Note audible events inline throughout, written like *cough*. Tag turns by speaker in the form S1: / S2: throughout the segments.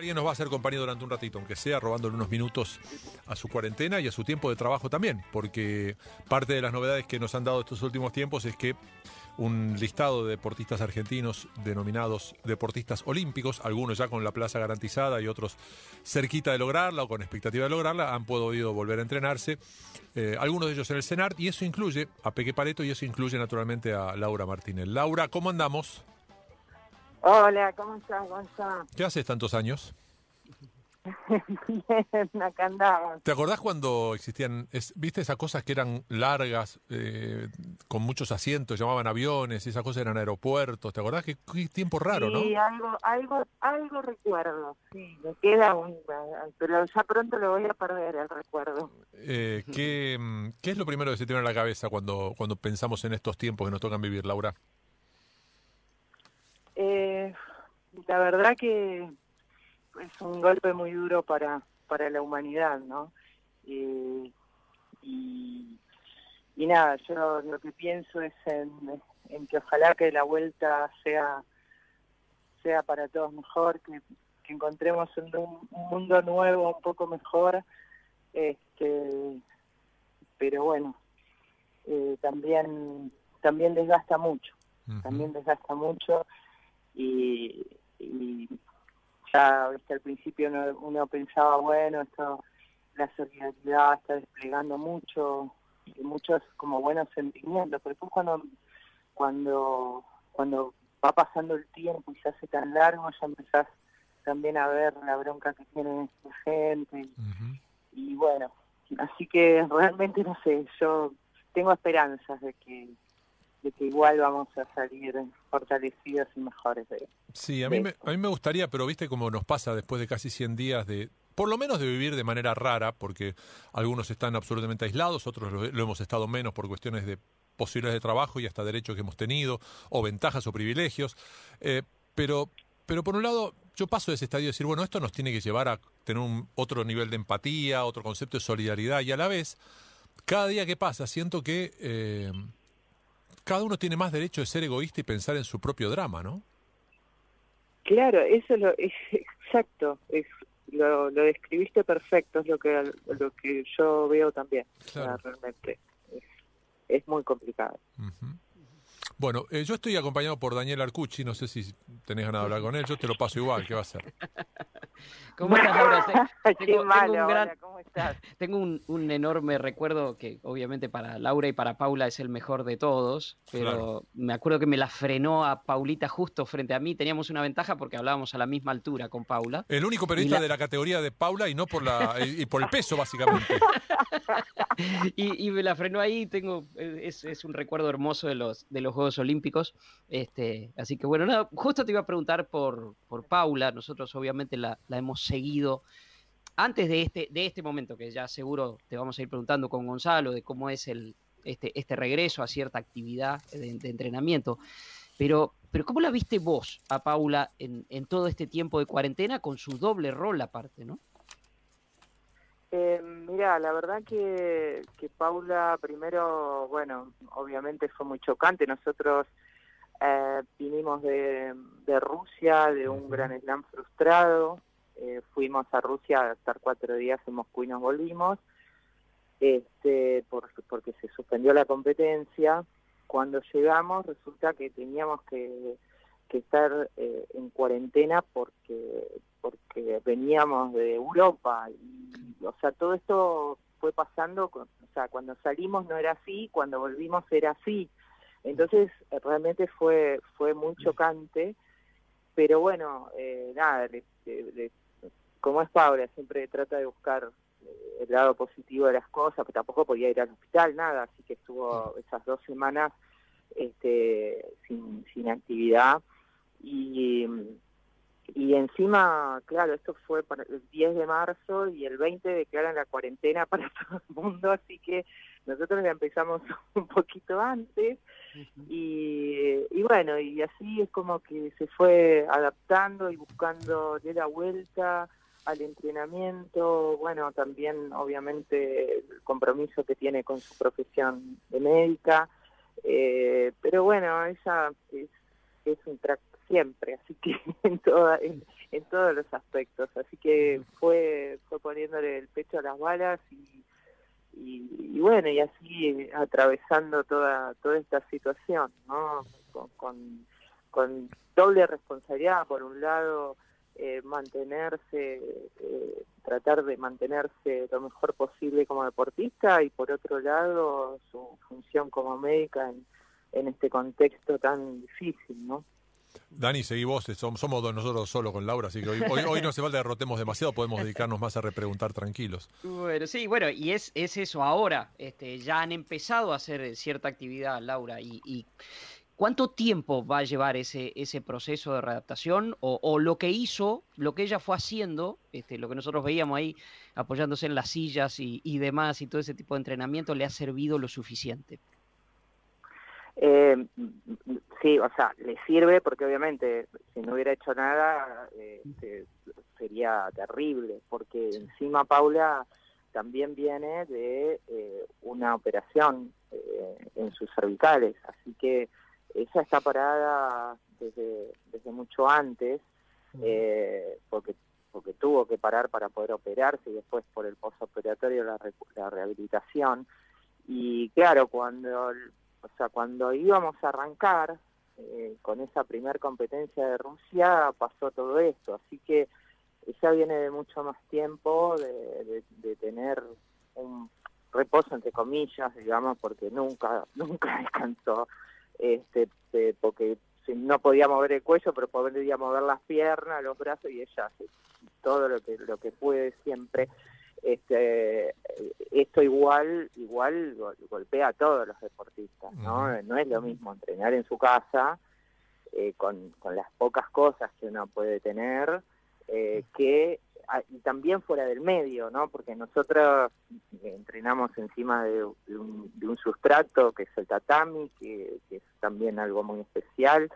S1: Alguien nos va a hacer compañía durante un ratito, aunque sea robándole unos minutos a su cuarentena y a su tiempo de trabajo también, porque parte de las novedades que nos han dado estos últimos tiempos es que un listado de deportistas argentinos denominados deportistas olímpicos, algunos ya con la plaza garantizada y otros cerquita de lograrla o con expectativa de lograrla, han podido volver a entrenarse, eh, algunos de ellos en el CENAR, y eso incluye a Peque Pareto y eso incluye naturalmente a Laura Martínez. Laura, ¿cómo andamos?
S2: Hola, ¿cómo estás, Gonzalo?
S1: ¿Qué haces tantos años? *laughs*
S2: Bien, acá andaba.
S1: ¿Te acordás cuando existían, es- viste esas cosas que eran largas, eh, con muchos asientos, llamaban aviones, esas cosas eran aeropuertos? ¿Te acordás? Qué, qué tiempo raro, ¿no?
S2: Sí, algo, algo, algo recuerdo, sí, me queda un, pero ya pronto lo voy a perder el recuerdo.
S1: Eh, ¿qué, ¿Qué es lo primero que se te viene a la cabeza cuando, cuando pensamos en estos tiempos que nos tocan vivir, Laura?
S2: Eh, la verdad que es un golpe muy duro para, para la humanidad, ¿no? Eh, y, y nada, yo lo que pienso es en, en que ojalá que la vuelta sea sea para todos mejor, que, que encontremos un, un mundo nuevo, un poco mejor, este, pero bueno, eh, también también desgasta mucho también desgasta mucho y, y ya viste, al principio uno, uno pensaba bueno esto la solidaridad está desplegando mucho y muchos como buenos sentimientos pero después cuando cuando cuando va pasando el tiempo y se hace tan largo ya empezás también a ver la bronca que tiene la gente. Y bueno así que realmente no sé yo tengo esperanzas de que de que igual vamos a salir fortalecidos y mejores de
S1: Sí, a mí, me, a mí me gustaría, pero viste cómo nos pasa después de casi 100 días de, por lo menos de vivir de manera rara, porque algunos están absolutamente aislados, otros lo, lo hemos estado menos por cuestiones de posibilidades de trabajo y hasta derechos que hemos tenido, o ventajas o privilegios. Eh, pero, pero por un lado, yo paso de ese estadio de decir, bueno, esto nos tiene que llevar a tener un otro nivel de empatía, otro concepto de solidaridad, y a la vez, cada día que pasa, siento que eh, cada uno tiene más derecho de ser egoísta y pensar en su propio drama, ¿no?
S2: claro eso es lo es exacto es lo, lo describiste perfecto es lo que lo que yo veo también o sea,
S1: Claro.
S2: realmente es, es muy complicado
S1: Ujú. Bueno, eh, yo estoy acompañado por Daniel Arcucci, no sé si tenés ganas de hablar con él, yo te lo paso igual, ¿qué va a ser? *laughs*
S3: ¿Cómo estás, Laura? *laughs* Te-
S2: qué
S3: tengo-
S2: malo
S3: tengo un gran-
S2: hola, cómo estás *laughs*
S3: Tengo un, un enorme recuerdo que obviamente para Laura y para Paula es el mejor de todos, pero
S1: Claro.
S3: me acuerdo que me la frenó a Paulita justo frente a mí. Teníamos una ventaja porque hablábamos a la misma altura con Paula.
S1: El único periodista
S3: la-
S1: de la categoría de Paula y no por la y, y por el peso, básicamente.
S3: Y, y me la frenó ahí, tengo, eh, es, es un recuerdo hermoso de los, de los Juegos Olímpicos. Este, así que bueno, nada, justo te iba a preguntar por, por Paula, nosotros obviamente la, la hemos seguido antes de este, de este momento, que ya seguro te vamos a ir preguntando con Gonzalo de cómo es el, este, este regreso a cierta actividad de, de entrenamiento. Pero, pero ¿cómo la viste vos a Paula en, en todo este tiempo de cuarentena con su doble rol aparte, no?
S2: Eh, mira, la verdad que, que Paula primero, bueno, obviamente fue muy chocante. Nosotros eh, vinimos de, de Rusia, de un gran slam frustrado. Eh, fuimos a Rusia a estar cuatro días en Moscú y nos volvimos, este, por- porque se suspendió la competencia. Cuando llegamos resulta que teníamos que, que estar eh, en cuarentena porque porque veníamos de Europa y o sea todo esto fue pasando con- o sea cuando salimos no era así cuando volvimos era así. Entonces realmente fue fue muy chocante pero bueno eh, nada le- como es Paula siempre trata de buscar eh, el lado positivo de las cosas que tampoco podía ir al hospital nada así que estuvo esas dos semanas este sin sin actividad. Y y encima, claro, esto fue para el 10 de marzo y el 20 declaran la cuarentena para *laughs* todo el mundo, así que nosotros la empezamos *laughs* un poquito antes y, y bueno, y así es como que se fue adaptando y buscando de la vuelta al entrenamiento, bueno, también obviamente el compromiso que tiene con su profesión de médica, eh, pero bueno, ella es, es un crack siempre, así que *laughs* en, toda, en, todos los aspectos. Así que fue, fue poniéndole el pecho a las balas y, y, bueno, y así atravesando toda, toda esta situación, ¿no? Con, con, doble responsabilidad, por un lado, eh, mantenerse, eh, tratar de mantenerse lo mejor posible como deportista y por otro lado su función como médica en, en este contexto tan difícil, ¿no?
S1: Dani, seguí vos, somos nosotros solo con Laura, así que hoy, hoy, no se falta derrotemos demasiado, podemos dedicarnos más a repreguntar tranquilos.
S3: Bueno, sí, bueno, y es, es eso ahora, este, ya han empezado a hacer cierta actividad, Laura, y, ¿cuánto tiempo va a llevar ese, ese proceso de readaptación? O, lo que hizo, lo que ella fue haciendo, este, lo que nosotros veíamos ahí apoyándose en las sillas y, y demás, y todo ese tipo de entrenamiento, ¿le ha servido lo suficiente?
S2: Eh, sí, o sea, le sirve porque obviamente si no hubiera hecho nada eh, sería terrible, porque encima Paula también viene de eh, una operación eh, en sus cervicales, así que ella está parada desde, desde mucho antes, porque porque tuvo que parar para poder operarse y después por el postoperatorio la, la rehabilitación. Y claro, cuando o sea, cuando íbamos a arrancar eh, con esa primer competencia de Rusia, pasó todo esto. Así que ya viene de mucho más tiempo de, tener un reposo, entre comillas, digamos, porque nunca, *laughs* nunca descansó. Este, porque no podía mover el cuello, pero podía mover las piernas, los brazos y ella hace todo lo que, lo que puede siempre este esto igual igual golpea a todos los deportistas no no es lo mismo entrenar en su casa eh, con, con las pocas cosas que uno puede tener eh, que ah, y también fuera del medio no porque nosotros entrenamos encima de, un, de un, sustrato que es el tatami que, es también algo muy especial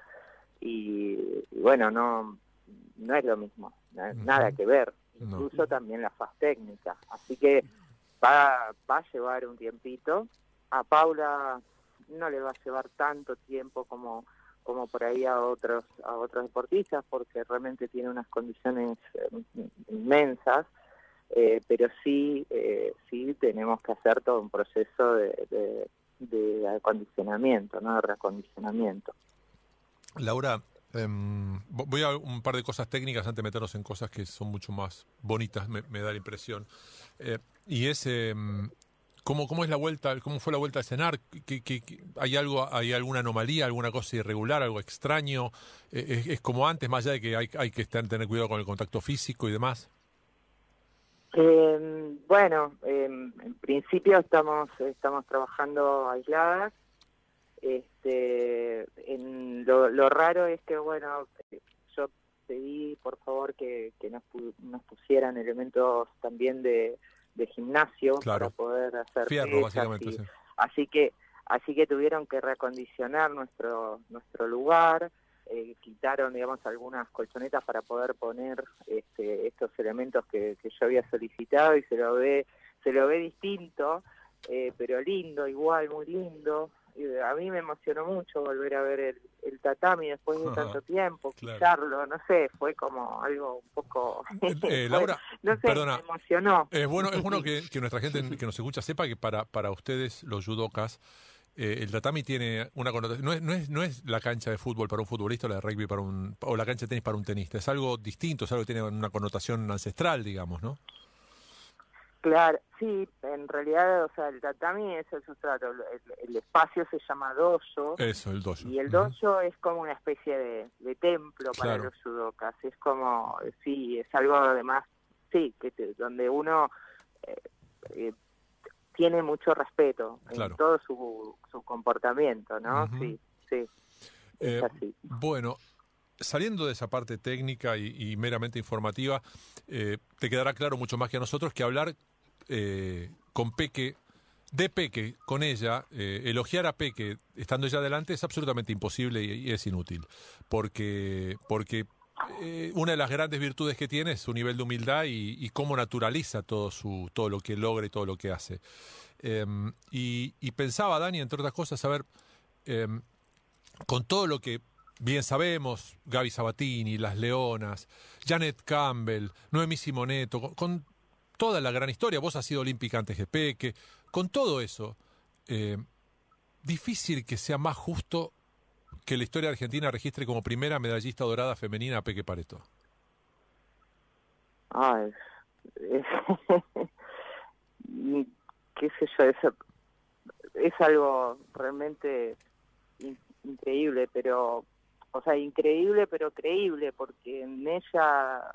S2: y, bueno no no es lo mismo nada que ver incluso también la faz técnica. Así que va, va a llevar un tiempito. A Paula no le va a llevar tanto tiempo como como por ahí a otros a otros deportistas porque realmente tiene unas condiciones eh, inmensas eh, pero sí eh, sí tenemos que hacer todo un proceso de, de acondicionamiento no de reacondicionamiento
S1: Laura Em, voy a un par de cosas técnicas antes de meternos en cosas que son mucho más bonitas, me, da la impresión. Eh, y es em, ¿cómo, cómo es la vuelta, cómo fue la vuelta a cenar, ¿Qué, hay algo, hay alguna anomalía, alguna cosa irregular, algo extraño, eh, es, como antes, más allá de que hay, que tener cuidado con el contacto físico y demás.
S2: Em, bueno, en principio estamos estamos trabajando aisladas este, en lo, raro es que, bueno, yo pedí por favor que, que nos, nos pusieran elementos también de, de gimnasio para poder hacer
S1: Fierro, básicamente,
S2: así que así que tuvieron que reacondicionar nuestro nuestro lugar eh, quitaron digamos algunas colchonetas para poder poner este, estos elementos que, que yo había solicitado y se lo ve se lo ve distinto eh, pero lindo igual muy lindo a mí me emocionó mucho volver a ver el, tatami después de tanto *laughs* tiempo, claro. no sé, fue como algo un poco...
S1: Eh, eh, *laughs* Laura, no sé, me emocionó. Es bueno, es bueno *laughs* que, nuestra gente que nos escucha sepa que para, para ustedes, los judokas, eh, el tatami tiene una connotación, no es, no, es, no es la cancha de fútbol para un futbolista o la de rugby para un, o la cancha de tenis para un tenista, es algo distinto, es algo que tiene una connotación ancestral, digamos, ¿no?
S2: Claro, sí, en realidad, o sea, el tatami es el sustrato, el, espacio se llama dojo.
S1: Eso, el dojo.
S2: Y el dojo es como una especie de, templo para los judokas, es como, sí, es algo además, sí, que donde uno eh, eh, tiene mucho respeto en todo su, su comportamiento, ¿no? Sí, sí,
S1: es eh, así. Bueno, saliendo de esa parte técnica y, meramente informativa, te quedará claro mucho más que a nosotros que hablar eh, con Peque, de Peque, con ella, eh, elogiar a Peque estando ella adelante es absolutamente imposible y, es inútil. Porque, porque eh, una de las grandes virtudes que tiene es su nivel de humildad y, cómo naturaliza todo, su, todo lo que logra y todo lo que hace. Em, y, pensaba, Dani, entre otras cosas, a ver, em, con todo lo que bien sabemos, Gaby Sabatini, Las Leonas, Janet Campbell, Noemí Simoneto, con, con toda la gran historia, vos has sido olímpica antes que Peque, con todo eso, eh, difícil que sea más justo que la historia argentina registre como primera medallista dorada femenina a Peque Pareto.
S2: Ah, es, *laughs* qué sé yo, es, es algo realmente increíble, pero, o sea, increíble pero creíble, porque en ella,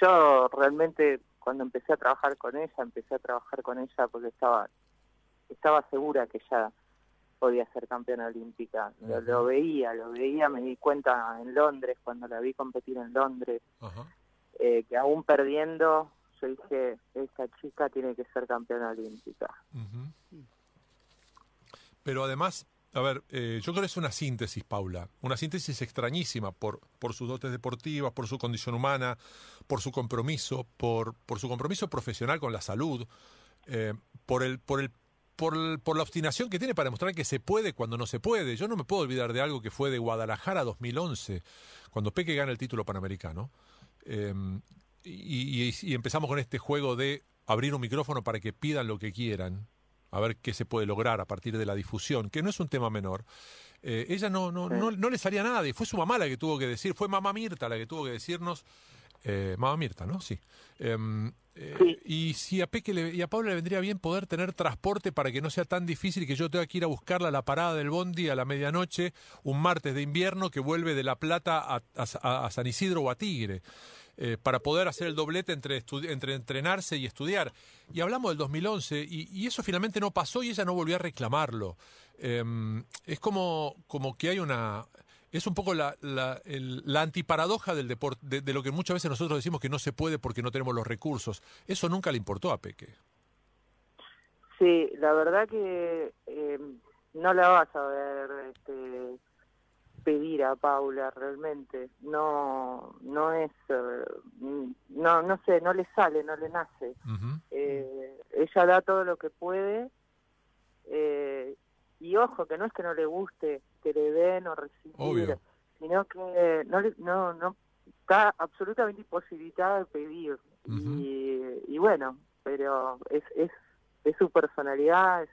S2: yo realmente cuando empecé a trabajar con ella, empecé a trabajar con ella porque estaba, estaba segura que ella podía ser campeona olímpica. Lo, veía, lo veía, me di cuenta en Londres, cuando la vi competir en Londres, eh, que aún perdiendo, yo dije, esta chica tiene que ser campeona olímpica.
S1: Pero además, a ver, eh, yo creo que es una síntesis, Paula, una síntesis extrañísima por, por sus dotes deportivas, por su condición humana, por su compromiso, por, por su compromiso profesional con la salud, eh, por el, por el por, la obstinación que tiene para demostrar que se puede cuando no se puede. Yo no me puedo olvidar de algo que fue de Guadalajara 2011, cuando Peque gana el título panamericano. Em, y, empezamos con este juego de abrir un micrófono para que pidan lo que quieran, a ver qué se puede lograr a partir de la difusión, que no es un tema menor. Eh, ella no, no, no, no, le salía nada y fue su mamá la que tuvo que decir, fue mamá Mirta la que tuvo que decirnos, eh, mamá Mirta, ¿no? Sí. Em, eh, y si a Peque y a Pablo le vendría bien poder tener transporte para que no sea tan difícil que yo tenga que ir a buscarla a la parada del Bondi a la medianoche, un martes de invierno que vuelve de La Plata a, San Isidro o a Tigre. Eh, para poder hacer el doblete entre, entre entrenarse y estudiar. Y hablamos del 2011 y, eso finalmente no pasó y ella no volvió a reclamarlo. Em, es como, como que hay una es un poco la, la, la antiparadoja del deporte, de, lo que muchas veces nosotros decimos que no se puede porque no tenemos los recursos. Eso nunca le importó a Peque.
S2: Sí, la verdad que eh, no la vas a ver este, pedir a Paula realmente. No, no es, eh, no, no sé, no le sale, no le nace. Eh, ella da todo lo que puede. y ojo, que no es que no le guste que le den o recibir, sino que no, no, no está absolutamente imposibilitada de pedir. y, bueno, pero es, es, es su personalidad, es,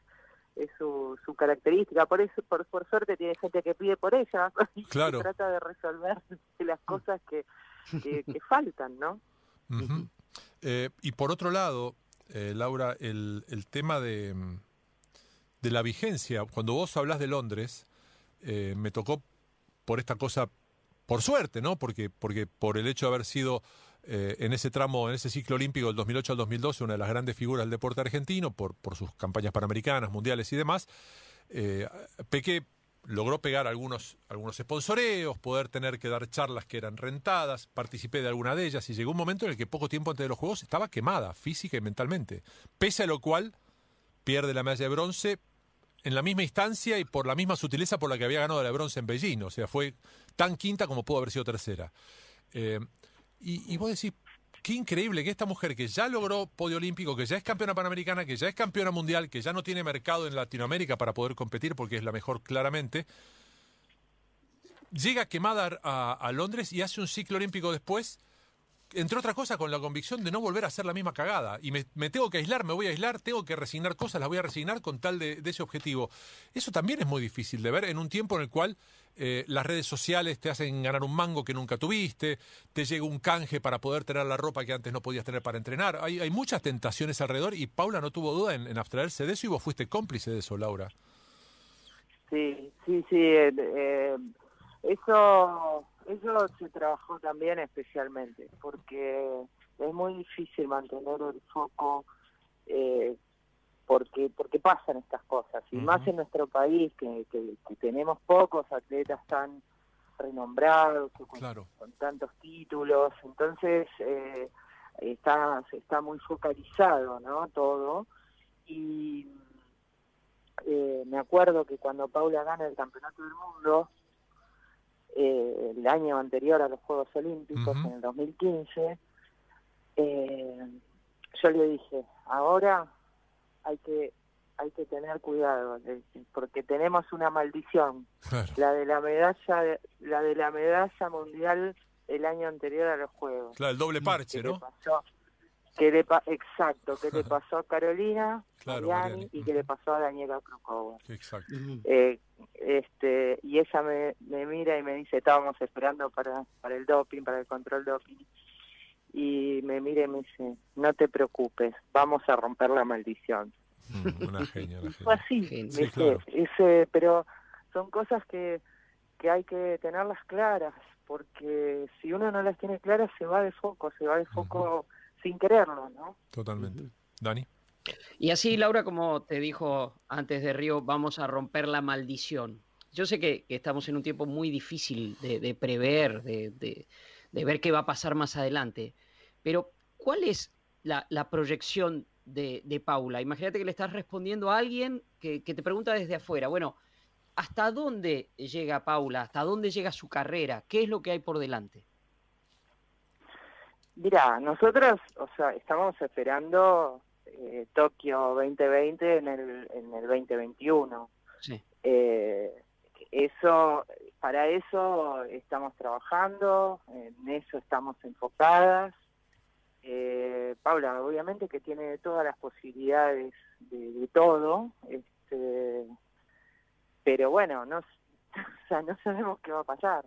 S2: es su, su característica. Por eso, por, por suerte, tiene gente que pide por ella *laughs* y trata de resolver *laughs* las cosas que, que, *laughs* faltan, ¿no?
S1: Eh, y por otro lado, eh, Laura, el, el tema de, de la vigencia, cuando vos hablas de Londres, eh, me tocó por esta cosa, por suerte, ¿no? Porque, porque por el hecho de haber sido eh, en ese tramo, en ese ciclo olímpico del 2008 al 2012, una de las grandes figuras del deporte argentino, por, sus campañas panamericanas, mundiales y demás, eh, Peque logró pegar algunos, algunos sponsoreos, poder tener que dar charlas que eran rentadas, participé de alguna de ellas y llegó un momento en el que poco tiempo antes de los Juegos estaba quemada física y mentalmente, pese a lo cual pierde la medalla de bronce en la misma instancia y por la misma sutileza por la que había ganado la bronce en Beijing. O sea, fue tan quinta como pudo haber sido tercera. Eh, y, y, vos decís, qué increíble que esta mujer que ya logró podio olímpico, que ya es campeona panamericana, que ya es campeona mundial, que ya no tiene mercado en Latinoamérica para poder competir porque es la mejor claramente, llega quemada a, a Londres y hace un ciclo olímpico después entre otras cosas, con la convicción de no volver a hacer la misma cagada. Y me, tengo que aislar, me voy a aislar, tengo que resignar cosas, las voy a resignar con tal de, ese objetivo. Eso también es muy difícil de ver en un tiempo en el cual eh, las redes sociales te hacen ganar un mango que nunca tuviste, te llega un canje para poder tener la ropa que antes no podías tener para entrenar. Hay, hay muchas tentaciones alrededor y Paula no tuvo duda en, abstraerse de eso y vos fuiste cómplice de eso, Laura.
S2: Sí, sí, sí. Eh, eh, eso eso se trabajó también especialmente, porque es muy difícil mantener el foco eh, porque porque pasan estas cosas, y más en nuestro país, que, que, tenemos pocos atletas tan renombrados, con, tantos títulos, entonces eh, está, está muy focalizado ¿no? todo, y eh, me acuerdo que cuando Paula gana el Campeonato del Mundo, eh, el año anterior a los Juegos Olímpicos, en el 2015, eh, yo le dije, ahora hay que hay que tener cuidado porque tenemos una maldición la de la medalla la de la medalla mundial el año anterior a los juegos
S1: claro el doble parche no
S2: que le exacto que le pasó a Carolina y que le pasó a Daniela Krukova
S1: exacto.
S2: Eh, este y ella me, me mira y me dice estábamos esperando para para el doping para el control doping y me mira y me dice no te preocupes vamos a romper la maldición
S1: Mm, una genia, *laughs*
S2: Fue así, ese, pero son cosas que, que hay que tenerlas claras, porque si uno no las tiene claras se va de foco, se va de foco sin quererlo, ¿no?
S1: Totalmente. Dani.
S3: Y así, Laura, como te dijo antes de Río, vamos a romper la maldición. Yo sé que, estamos en un tiempo muy difícil de, prever, de, de, ver qué va a pasar más adelante, pero ¿cuál es la, la proyección de, Paula. Imagínate que le estás respondiendo a alguien que, te pregunta desde afuera, bueno, ¿hasta dónde llega Paula? ¿Hasta dónde llega su carrera? ¿Qué es lo que hay por delante?
S2: Mira, nosotros, o sea, estamos esperando eh, Tokio 2020 en el, en el 2021.
S3: Sí.
S2: Eh, eso, para eso estamos trabajando, en eso estamos enfocadas. Eh, Paula, obviamente que tiene todas las posibilidades de, todo, este, pero bueno, no, *laughs* no sabemos qué va a pasar.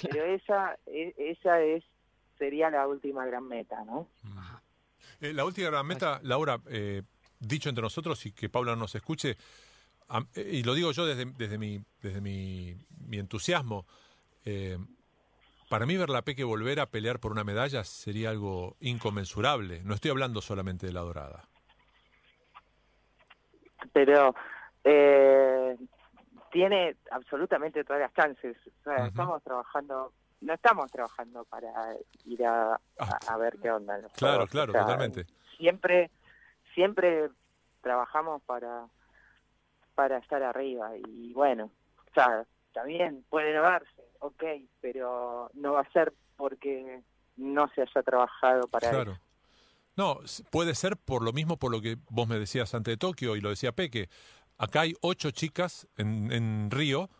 S2: Pero esa, esa es sería la última gran meta, ¿no?
S1: Eh, la última gran meta, Laura, eh, dicho entre nosotros y que Paula nos escuche, y lo digo yo desde, desde mi, desde mi, mi entusiasmo, eh, para mí ver la Peque volver a pelear por una medalla sería algo inconmensurable. No estoy hablando solamente de la dorada.
S2: Pero eh, tiene absolutamente todas las chances. Estamos trabajando, no estamos trabajando para ir a, ah. ver qué onda.
S1: claro, claro, totalmente.
S2: Siempre, siempre trabajamos para para estar arriba y bueno, o sea, también puede no verse, ok, pero no va a ser porque no se haya trabajado para claro.
S1: No, puede ser por lo mismo por lo que vos me decías antes de Tokio y lo decía Peque. Acá hay ocho chicas en, en Río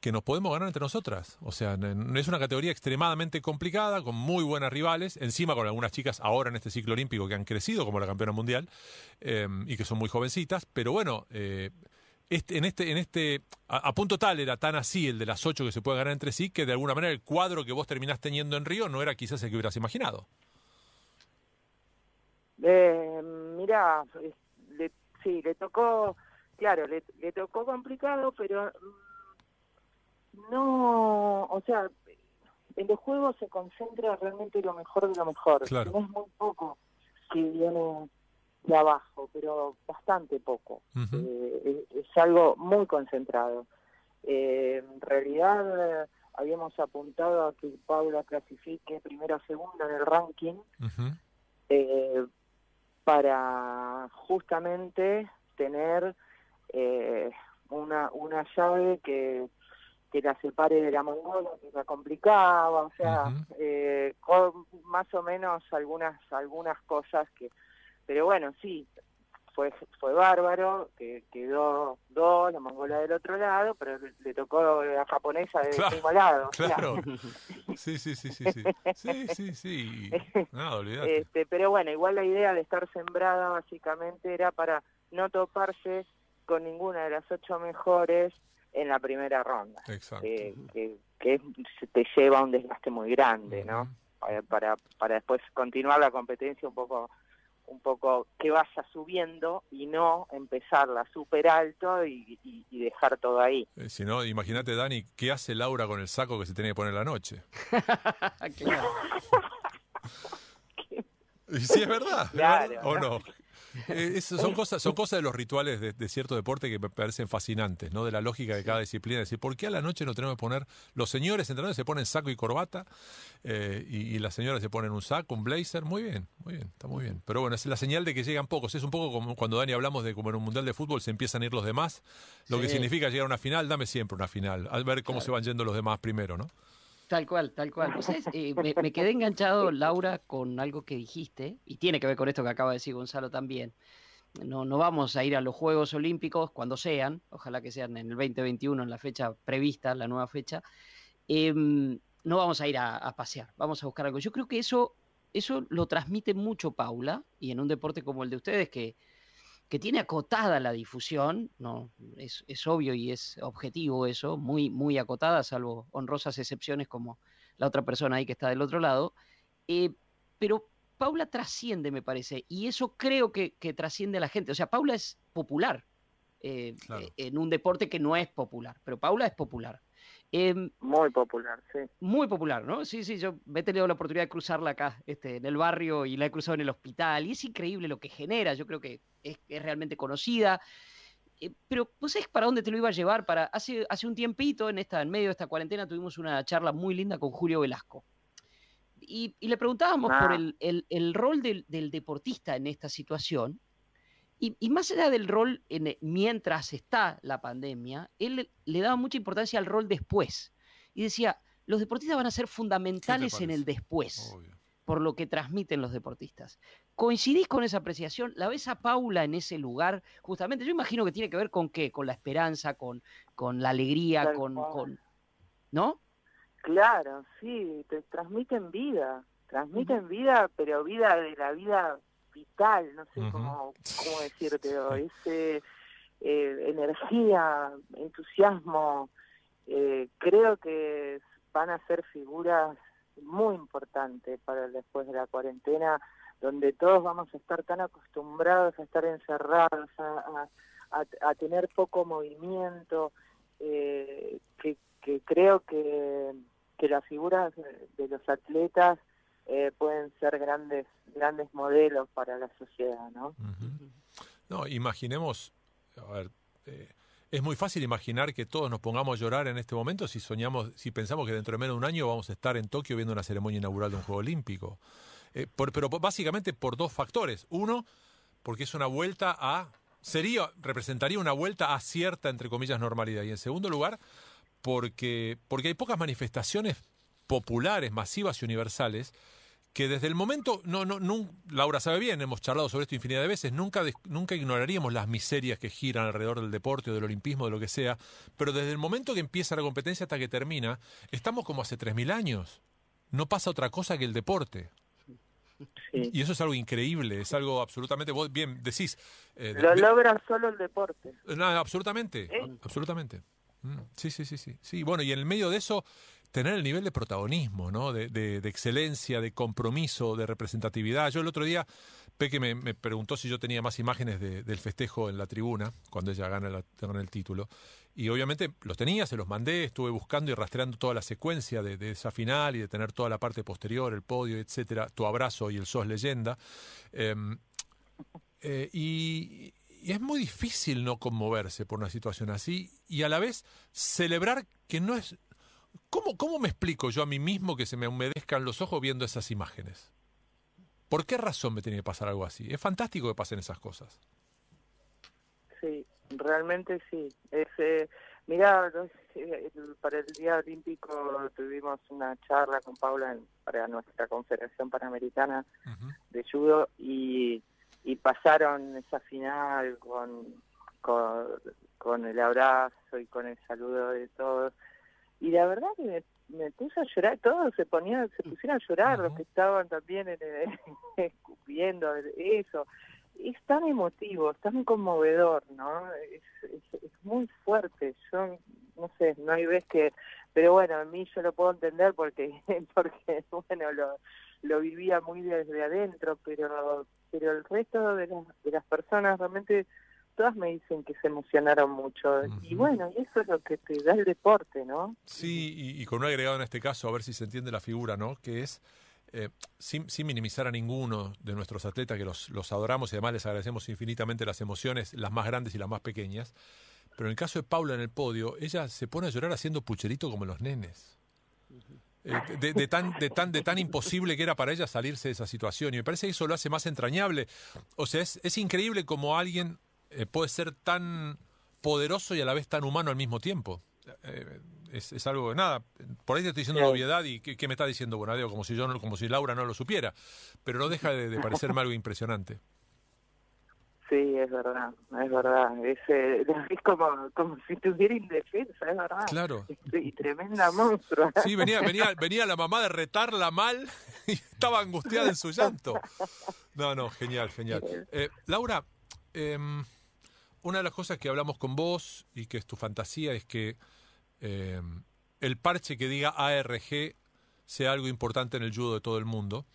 S1: que nos podemos ganar entre nosotras. O sea, es una categoría extremadamente complicada, con muy buenas rivales, encima con algunas chicas ahora en este ciclo olímpico que han crecido, como la campeona mundial, eh, y que son muy jovencitas, pero bueno, eh, este, en este, en este, a, punto tal era tan así el de las ocho que se puede ganar entre sí, que de alguna manera el cuadro que vos terminás teniendo en Río no era quizás el que hubieras imaginado.
S2: Eh, mira, sí, le tocó, claro, le, tocó complicado, pero mm, no, o sea, en los juegos se concentra realmente lo mejor de lo mejor.
S1: Claro.
S2: No es muy poco que viene de abajo, pero bastante poco. Eh, es, algo muy concentrado. Eh, en realidad eh, habíamos apuntado a que Paula clasifique primero o segunda en el ranking para justamente tener una, una llave que que la separe de la mongola, que la complicaba, o sea, con más o menos algunas algunas cosas que pero bueno, sí, fue fue bárbaro, que quedó dos, la mongola del otro lado, pero le, tocó la japonesa del mismo lado.
S1: Claro. *laughs* Sí, sí, sí, sí, sí. Sí, sí, sí. *laughs* Olvidate.
S2: Este, pero bueno, igual la idea de estar sembrada básicamente era para no toparse con ninguna de las ocho mejores en la primera ronda.
S1: Exacto.
S2: que, que, te lleva a un desgaste muy grande, ¿no? Para, para, para después continuar la competencia un poco un poco que vaya subiendo y no empezarla súper alto y, dejar todo ahí.
S1: Eh, si no, imagínate, Dani, ¿qué hace Laura con el saco que se tiene que poner la noche? *laughs* *laughs*
S3: claro.
S1: sí, es verdad. Claro, ¿O no? Eh, son, cosas, son cosas de los rituales de, cierto deporte que me parecen fascinantes, ¿no? De la lógica de cada disciplina. Es decir, ¿por qué a la noche no tenemos que poner. Los señores entrenadores se ponen saco y corbata eh, y, las señoras se ponen un saco, un blazer? Muy bien, muy bien, está muy bien. Pero bueno, es la señal de que llegan pocos. Es un poco como cuando Dani hablamos de como en un mundial de fútbol se empiezan a ir los demás. Lo que significa llegar a una final, dame siempre una final. Al ver cómo se van yendo los demás primero, ¿no?
S3: Tal cual, tal cual. Eh, me, quedé enganchado, Laura, con algo que dijiste, y tiene que ver con esto que acaba de decir Gonzalo también. no, no vamos a ir a los Juegos Olímpicos cuando sean, ojalá que sean en el 2021, en la fecha prevista, la nueva fecha, em, no vamos a ir a, pasear, vamos a buscar algo. Yo creo que eso, eso lo transmite mucho Paula, y en un deporte como el de ustedes, que, que tiene acotada la difusión, no, es, es, obvio y es objetivo eso, muy, muy acotada, salvo honrosas excepciones como la otra persona ahí que está del otro lado. Eh, pero Paula trasciende, me parece, y eso creo que, trasciende a la gente. O sea, Paula es popular eh, eh, en un deporte que no es popular, pero Paula es popular.
S2: Em, muy popular, sí.
S3: Muy popular, ¿no? Sí, sí, yo he tenido la oportunidad de cruzarla acá, este, en el barrio, y la he cruzado en el hospital, y es increíble lo que genera, yo creo que es, realmente conocida. Eh, pero, ¿vos sabés para dónde te lo iba a llevar? Para, hace, hace un tiempito, en, esta, en medio de esta cuarentena, tuvimos una charla muy linda con Julio Velasco y, le preguntábamos por ah. el, rol del, deportista en esta situación. Y, más allá del rol en, mientras está la pandemia, él le daba mucha importancia al rol después. Y decía, los deportistas van a ser fundamentales en el después, por lo que transmiten los deportistas. ¿Coincidís con esa apreciación? ¿La ves a Paula en ese lugar? Justamente, yo imagino que tiene que ver con qué, con la esperanza, con, con la alegría, con, con... ¿No?
S2: Claro, sí, te transmiten vida, transmiten vida, pero vida de la vida vital, no sé cómo, cómo decirte, ese eh, energía, entusiasmo, eh, creo que van a ser figuras muy importantes para después de la cuarentena, donde todos vamos a estar tan acostumbrados a estar encerrados, a, a, tener poco movimiento, eh, que, que creo que que las figuras de los atletas eh, pueden ser grandes grandes modelos para la sociedad, ¿no?
S1: No, imaginemos, a ver, eh, es muy fácil imaginar que todos nos pongamos a llorar en este momento si soñamos, si pensamos que dentro de menos de un año vamos a estar en Tokio viendo una ceremonia inaugural de un Juego Olímpico. Eh, pero básicamente por dos factores. Uno, porque es una vuelta a sería representaría una vuelta a cierta entre comillas normalidad y en segundo lugar porque, porque hay pocas manifestaciones populares, masivas y universales que desde el momento, no, no, no, Laura sabe bien, hemos charlado sobre esto infinidad de veces, nunca, nunca ignoraríamos las miserias que giran alrededor del deporte o del olimpismo, de lo que sea, pero desde el momento que empieza la competencia hasta que termina, estamos como hace 3.000 años. No pasa otra cosa que el deporte. Y eso es algo increíble, es algo absolutamente, vos bien decís...
S2: Eh, lo logra solo el deporte.
S1: No, absolutamente, ¿Eh? absolutamente. Mm, sí, sí, sí, sí. Sí, bueno, y en el medio de eso, tener el nivel de protagonismo, ¿no? De, de, excelencia, de compromiso, de representatividad. Yo el otro día, Peque me, preguntó si yo tenía más imágenes del festejo en la tribuna, cuando ella gana, el título. Y obviamente los tenía, se los mandé, estuve buscando y rastreando toda la secuencia de, esa final y de tener toda la parte posterior, el podio, etcétera, tu abrazo y el sos leyenda. Em, eh, y es muy difícil no conmoverse por una situación así y a la vez celebrar que no es... ¿Cómo, ¿Cómo me explico yo a mí mismo que se me humedezcan los ojos viendo esas imágenes? ¿Por qué razón me tiene que pasar algo así? Es fantástico que pasen esas cosas.
S2: Sí, realmente sí. Es, eh, mira, para el Día Olímpico tuvimos una charla con Paula para nuestra Confederación Panamericana de Judo y y pasaron esa final con, con, el abrazo y con el saludo de todos. Y la verdad que me, puse a llorar, todos se ponían, se pusieron a llorar, los que estaban también en viendo *laughs* eso. Es tan emotivo, es tan conmovedor, ¿no? Es, es, muy fuerte. Yo no sé, no hay vez que, pero bueno, a mí yo lo puedo entender porque, *laughs* porque bueno, lo, lo vivía muy desde adentro, pero pero el resto de, de las personas realmente todas me dicen que se emocionaron mucho. Y bueno, y eso es lo que te da el deporte, ¿no?
S1: Sí, y, con un agregado en este caso, a ver si se entiende la figura, ¿no? Que es, eh, sin, minimizar a ninguno de nuestros atletas, que los, los adoramos y además les agradecemos infinitamente las emociones, las más grandes y las más pequeñas. Pero en el caso de Paula en el podio, ella se pone a llorar haciendo pucherito como los nenes. Eh, de, tan, de, tan, de tan imposible que era para ella salirse de esa situación. Y me parece que eso lo hace más entrañable. O sea, es, es increíble como alguien eh, puede ser tan poderoso y a la vez tan humano al mismo tiempo. Eh, es, es, algo, nada, por ahí te estoy diciendo una obviedad y ¿qué, me está diciendo Bonadeo? Como si, yo como si Laura no lo supiera. Pero no deja de, parecerme algo impresionante.
S2: Sí, es verdad, es verdad. Es, eh, *laughs* es como, como si estuviera indefensa, es verdad.
S1: Claro.
S2: Y tremenda monstruo.
S1: Sí, venía, venía, venía la mamá de retarla mal *laughs* y estaba angustiada en su llanto. No, no, genial, genial. Eh, Laura, em, una de las cosas que hablamos con vos y que es tu fantasía es que em, el parche que diga ARG sea algo importante en el judo de todo el mundo.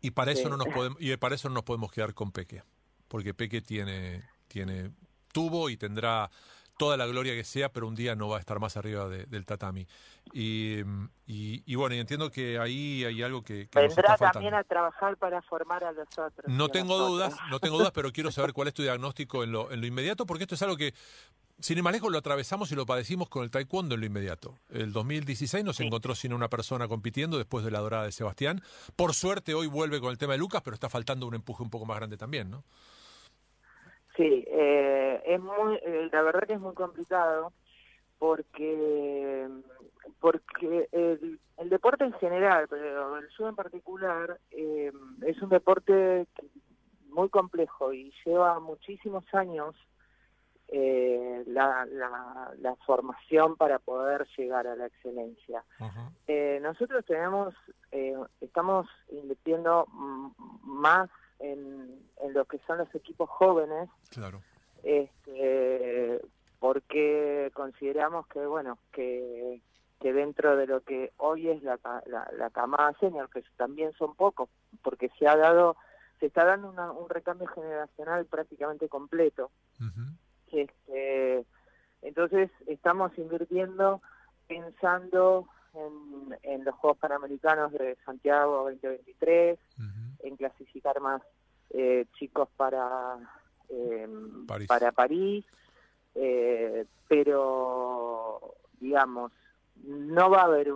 S1: Y para eso no nos podemos, y para eso no nos podemos quedar con Peque. Porque Peque tiene, tiene, tuvo y tendrá toda la gloria que sea, pero un día no va a estar más arriba del tatami. Y, y, bueno, y entiendo que ahí hay algo que, que
S2: vendrá también a trabajar para formar a los otros.
S1: No tengo dudas, no tengo dudas, pero quiero saber cuál es tu diagnóstico en lo, en lo inmediato, porque esto es algo que sin ir más lejos, lo atravesamos y lo padecimos con el taekwondo en lo inmediato. El 2016 nos encontró sin una persona compitiendo después de la dorada de Sebastián. Por suerte hoy vuelve con el tema de Lucas, pero está faltando un empuje un poco más grande también, ¿no?
S2: Sí, eh, es muy, eh, la verdad que es muy complicado porque porque el, deporte en general, pero el judo en particular, eh, es un deporte muy complejo y lleva muchísimos años eh, la, la, formación para poder llegar a la excelencia. Eh, nosotros tenemos, eh, estamos invirtiendo más en, en, lo que son los equipos jóvenes,
S1: claro.
S2: este, porque consideramos que, bueno, que, que dentro de lo que hoy es la, la, camada senior, que también son pocos, porque se ha dado, se está dando un recambio generacional prácticamente completo. Este, entonces estamos invirtiendo pensando en, los Juegos Panamericanos de Santiago 2023, en clasificar más eh, chicos para, em, París. para París, eh, pero digamos, no va a haber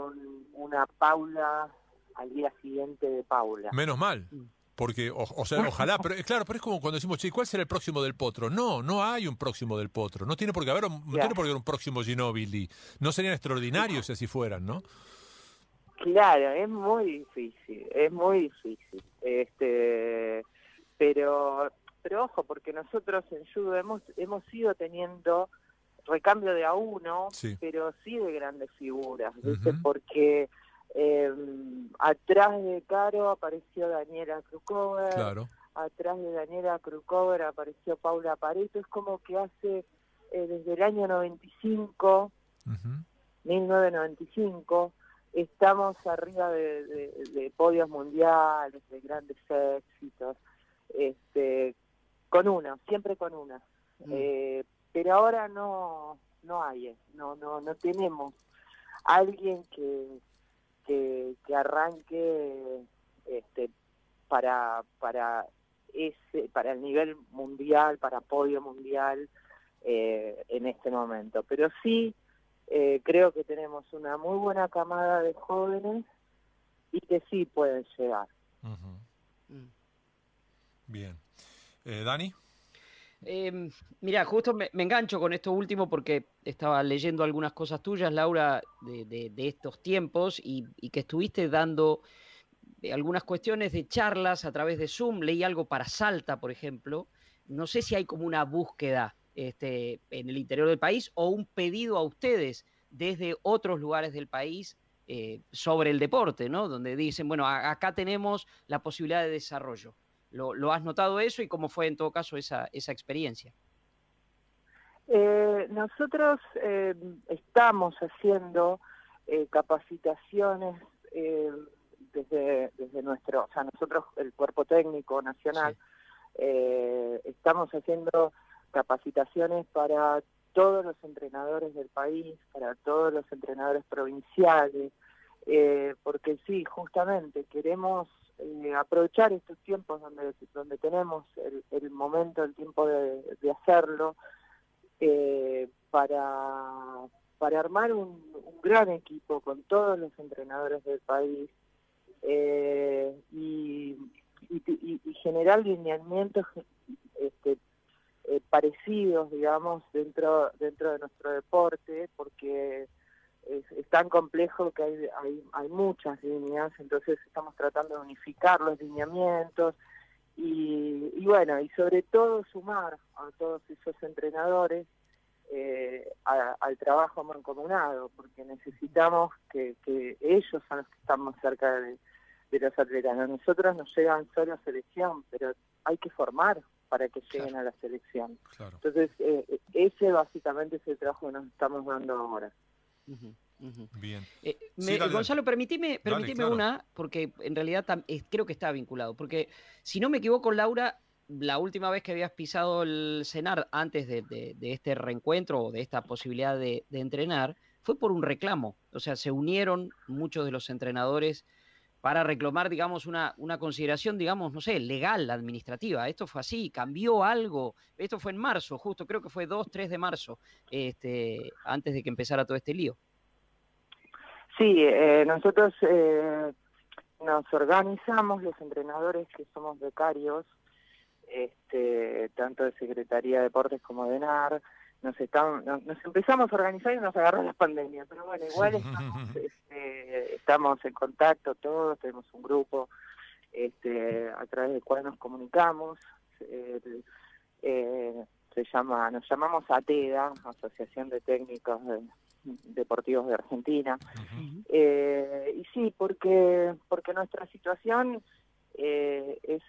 S2: una Paula al día siguiente de Paula.
S1: Menos mal. Mm. Porque, o, sea, *laughs* ojalá, pero claro, pero es como cuando decimos, che, ¿cuál será el próximo del Potro? No, no hay un próximo del Potro. No tiene por qué haber, no tiene por qué haber un próximo Ginobili. No serían extraordinarios si así fueran, ¿no?
S2: Claro, es muy difícil, es muy difícil. Este, pero, pero ojo, porque nosotros en judo hemos hemos ido teniendo recambio de a uno, pero sí de grandes figuras, ¿viste? Porque eh, atrás de Caro apareció Daniela Krukover. Atrás de Daniela Krukover apareció Paula Pareto. Es como que hace eh, desde el año 95, 1995, estamos arriba de, podios mundiales, de grandes éxitos, este, con una, siempre con una. Mm. Eh, pero ahora no, no hay, no, no, no tenemos alguien que que, arranque este, para, para, ese, para el nivel mundial, para podio mundial eh, en este momento. Pero sí eh, creo que tenemos una muy buena camada de jóvenes y que sí pueden llegar.
S1: Mm. Bien. Eh, Dani.
S3: Eh, mira, justo me, engancho con esto último porque estaba leyendo algunas cosas tuyas, Laura, de, estos tiempos y, que estuviste dando eh, algunas cuestiones de charlas a través de Zoom. Leí algo para Salta, por ejemplo. No sé si hay como una búsqueda este, en el interior del país o un pedido a ustedes desde otros lugares del país eh, sobre el deporte, ¿no? Donde dicen, bueno, acá tenemos la posibilidad de desarrollo. ¿Lo, has notado eso y cómo fue en todo caso esa, esa experiencia?
S2: Eh, nosotros eh, estamos haciendo eh, capacitaciones desde, desde nuestro, o sea, nosotros, el Cuerpo Técnico Nacional, estamos haciendo capacitaciones para todos los entrenadores del país, para todos los entrenadores provinciales, porque sí, justamente queremos eh, aprovechar estos tiempos donde, donde tenemos el, momento, el tiempo de, hacerlo, eh, para, para armar un, gran equipo con todos los entrenadores del país eh, y, y, generar lineamientos este, parecidos, digamos, dentro, dentro de nuestro deporte, porque es, tan complejo que hay, hay, hay, muchas líneas, entonces estamos tratando de unificar los lineamientos Y, y bueno, y sobre todo sumar a todos esos entrenadores eh, al trabajo mancomunado, porque necesitamos que, que, ellos son los que están más cerca de, los atletas. A nosotros nos llegan solo selección, pero hay que formar para que lleguen a la selección. Entonces, eh, ese básicamente es el trabajo que nos estamos dando ahora.
S3: Bien. Eh, Gonzalo, permitime, permitime una, porque en realidad creo que está vinculado. Porque si no me equivoco, Laura, la última vez que habías pisado el cenar antes de, este reencuentro o de esta posibilidad de, entrenar fue por un reclamo. O sea, se unieron muchos de los entrenadores para reclamar, digamos, una, una consideración, digamos, no sé, legal, administrativa. Esto fue así, cambió algo. Esto fue en marzo, justo, creo que fue 2, 3 de marzo, este, antes de que empezara todo este lío.
S2: Sí, eh, nosotros eh, nos organizamos, los entrenadores que somos becarios, este, tanto de Secretaría de Deportes como de NAR, nos, estamos, nos, empezamos a organizar y nos agarró la pandemia, pero bueno, igual estamos, este, estamos en contacto todos, tenemos un grupo este, a través del cual nos comunicamos, eh, se llama, nos llamamos ATEDA, Asociación de Técnicos Deportivos de Argentina, eh, y sí, porque, porque nuestra situación eh, es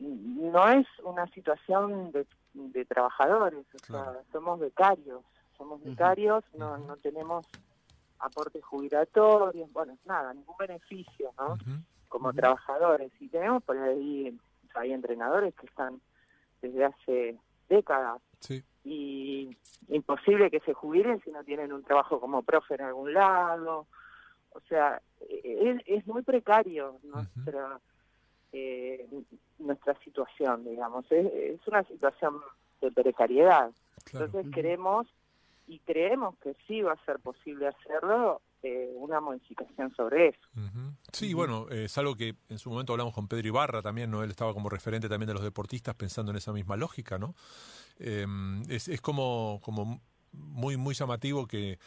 S2: no es una situación de, de trabajadores, o sea, somos becarios, somos becarios, no, no tenemos aportes jubilatorios, bueno, nada, ningún beneficio, ¿no? Como trabajadores. Y tenemos por ahí, hay entrenadores que están desde hace décadas. Y imposible que se jubilen si no tienen un trabajo como profe en algún lado. O sea, es, es muy precario nuestra, eh, nuestra situación, digamos. Es, una situación de precariedad. Entonces queremos y creemos que sí va a ser posible hacerlo eh, una modificación sobre eso.
S1: Sí, bueno, eh, es algo que en su momento hablamos con Pedro Ibarra también, ¿no? Él estaba como referente también de los deportistas pensando en esa misma lógica, ¿no? Em, es, es como, como muy, muy llamativo que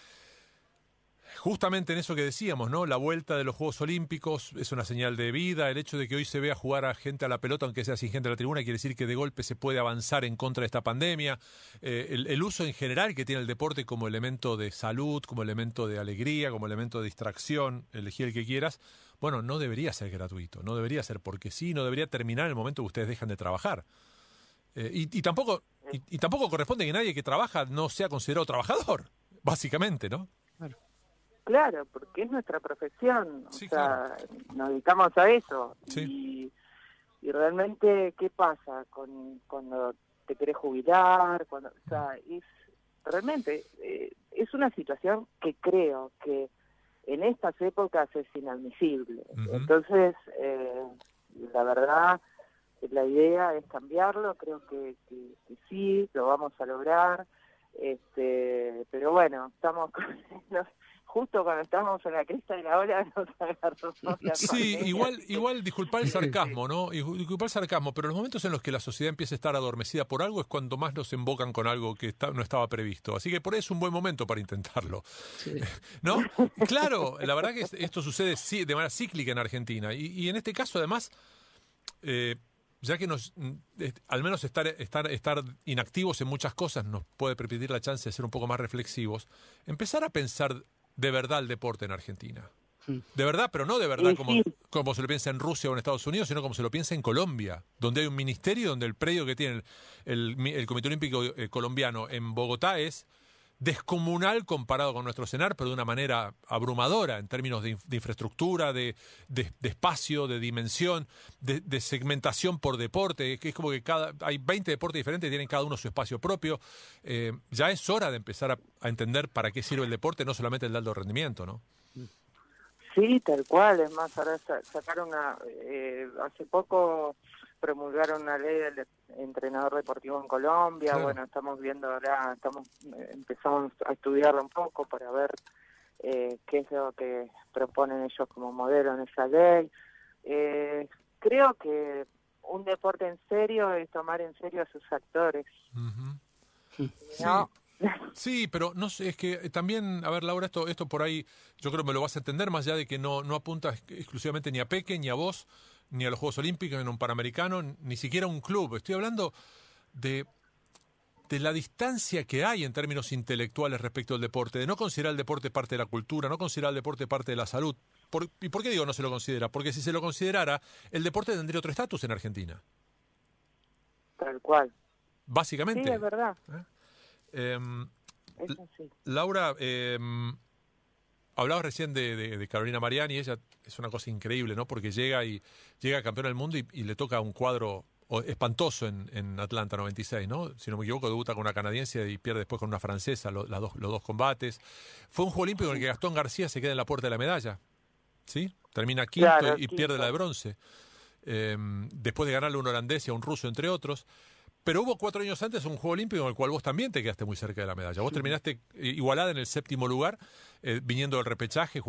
S1: Justamente en eso que decíamos, ¿no? La vuelta de los Juegos Olímpicos es una señal de vida. El hecho de que hoy se vea jugar a gente a la pelota, aunque sea sin gente a la tribuna, quiere decir que de golpe se puede avanzar en contra de esta pandemia. Eh, el, uso en general que tiene el deporte como elemento de salud, como elemento de alegría, como elemento de distracción, elegir el que quieras, bueno, no debería ser gratuito, no debería ser porque sí, no debería terminar en el momento que ustedes dejan de trabajar. Eh, y, tampoco, y tampoco corresponde que nadie que trabaja no sea considerado trabajador, *laughs* básicamente, ¿no?
S2: Claro, porque es nuestra profesión, o sea, nos dedicamos a eso. Y, y realmente, ¿qué pasa con cuando te querés jubilar? cuando O sea, es realmente eh, es una situación que creo que en estas épocas es inadmisible. Entonces, eh, la verdad, la idea es cambiarlo, creo que, que, que sí, lo vamos a lograr. Este, pero bueno, estamos *laughs* con, justo cuando estábamos en la cresta de la ola *laughs* nos agarró.
S1: Sí, igual, igual disculpar el sarcasmo, ¿no? Disculpar el sarcasmo, pero los momentos en los que la sociedad empieza a estar adormecida por algo es cuando más nos embocan con algo que no estaba previsto. Así que por eso es un buen momento para intentarlo. *laughs* ¿No? Claro, la verdad que esto sucede de manera cíclica en Argentina. Y, en este caso, además, eh, ya que nos, al menos estar, estar, estar inactivos en muchas cosas nos puede permitir la chance de ser un poco más reflexivos, empezar a pensar de verdad el deporte en Argentina. De verdad, pero no de verdad como, como se lo piensa en Rusia o en Estados Unidos, sino como se lo piensa en Colombia, donde hay un ministerio, donde el predio que tiene el, el, Comité Olímpico eh, Colombiano en Bogotá es descomunal comparado con nuestro cenar, pero de una manera abrumadora en términos de, infraestructura, de, espacio, de dimensión, de, segmentación por deporte, es como que cada hay 20 deportes diferentes, tienen cada uno su espacio propio. Eh, ya es hora de empezar a, entender para qué sirve el deporte, no solamente el de rendimiento, ¿no?
S2: Sí, tal cual. Es más, ahora sacaron una... Eh, hace poco promulgaron una ley del entrenador deportivo en Colombia. Bueno, estamos viendo ahora, estamos eh, empezamos a estudiarlo un poco para ver eh, qué es lo que proponen ellos como modelo en esa ley. Eh, creo que un deporte en serio es tomar en serio a sus actores. *laughs*
S1: Sí. pero no sé, es que también, a ver, Laura, esto, esto por ahí, yo creo que me lo vas a entender, más allá de que no, no apunta exclusivamente ni a Peque ni a vos, ni a los Juegos Olímpicos, ni a un Panamericano, ni siquiera a un club. Estoy hablando de, de la distancia que hay en términos intelectuales respecto al deporte, de no considerar el deporte parte de la cultura, no considerar el deporte parte de la salud. ¿Y por qué digo no se lo considera? Porque si se lo considerara, el deporte tendría otro estatus en Argentina.
S2: Tal cual.
S1: Básicamente.
S2: Sí, es verdad.
S1: ¿Eh? Em, Laura, eh, hablabas recién de, Carolina Mariani, ella es una cosa increíble, ¿no? Porque llega y llega campeona del mundo y, le toca un cuadro espantoso en, Atlanta 96, ¿no? Si no me equivoco, debuta con una canadiense y pierde después con una francesa los, dos, los dos combates. Fue un juego olímpico en el que Gastón García se queda en la puerta de la medalla, ¿sí? Termina quinto y, pierde la de bronce. Em, después de ganarle a un holandés y a un ruso, entre otros. Pero hubo cuatro años antes un Juego Olímpico en el cual vos también te quedaste muy cerca de la medalla. Vos terminaste igualada en el séptimo lugar, eh, viniendo del repechaje,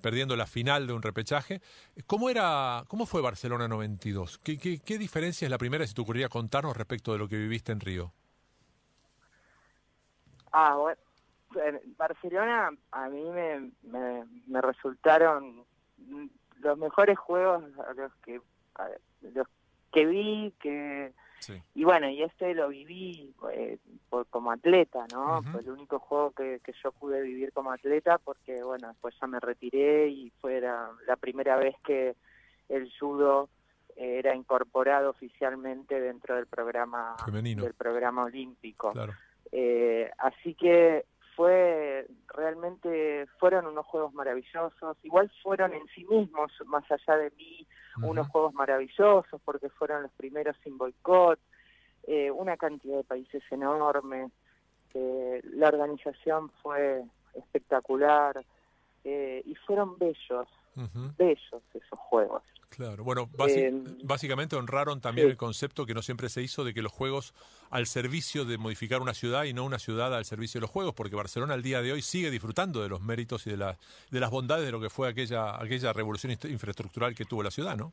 S1: perdiendo la final de un repechaje. ¿Cómo era, cómo fue Barcelona 92? ¿Qué, qué, diferencia es la primera, si te ocurría contarnos respecto de lo que viviste en Río?
S2: Ah, bueno, Barcelona a mí me, me, resultaron los mejores juegos los que, los que vi, que y bueno, y este lo viví eh, como atleta, ¿no? Fue el único juego que, que, yo pude vivir como atleta porque, bueno, después ya me retiré y fue la, primera vez que el judo era incorporado oficialmente dentro del programa del programa olímpico. Eh, así que fue realmente fueron unos juegos maravillosos. Igual fueron en sí mismos más allá de mí unos juegos maravillosos porque fueron los primeros sin boicot eh, una cantidad de países enormes eh, la organización fue espectacular eh, y fueron bellos bellos esos juegos
S1: Claro, bueno, eh, básicamente honraron también el concepto que no siempre se hizo de que los juegos al servicio de modificar una ciudad y no una ciudad al servicio de los juegos, porque Barcelona al día de hoy sigue disfrutando de los méritos y de, la, de las bondades de lo que fue aquella, aquella revolución infraestructural que tuvo la ciudad, ¿no?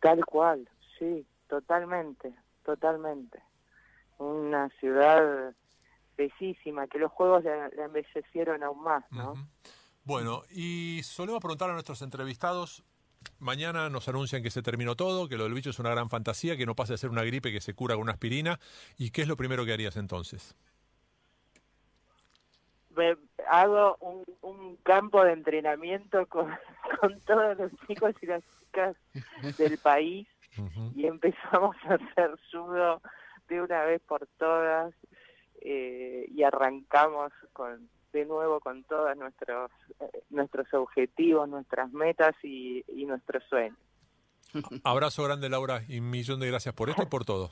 S2: Tal cual, sí, totalmente, totalmente. Una ciudad bellísima, que los juegos la, embellecieron aún más, ¿no?
S1: Bueno, y solemos preguntar a nuestros entrevistados Mañana nos anuncian que se terminó todo, que lo del bicho es una gran fantasía, que no pasa de ser una gripe que se cura con una aspirina. ¿Y qué es lo primero que harías entonces?
S2: hago un, campo de entrenamiento *laughs* con, todos los chicos y las chicas del país y empezamos a hacer judo de una vez por todas eh, y arrancamos con de nuevo con todos nuestros, eh, nuestros objetivos, nuestras metas y, y nuestros sueños.
S1: Abrazo grande, Laura, y un millón de gracias por esto y por todo.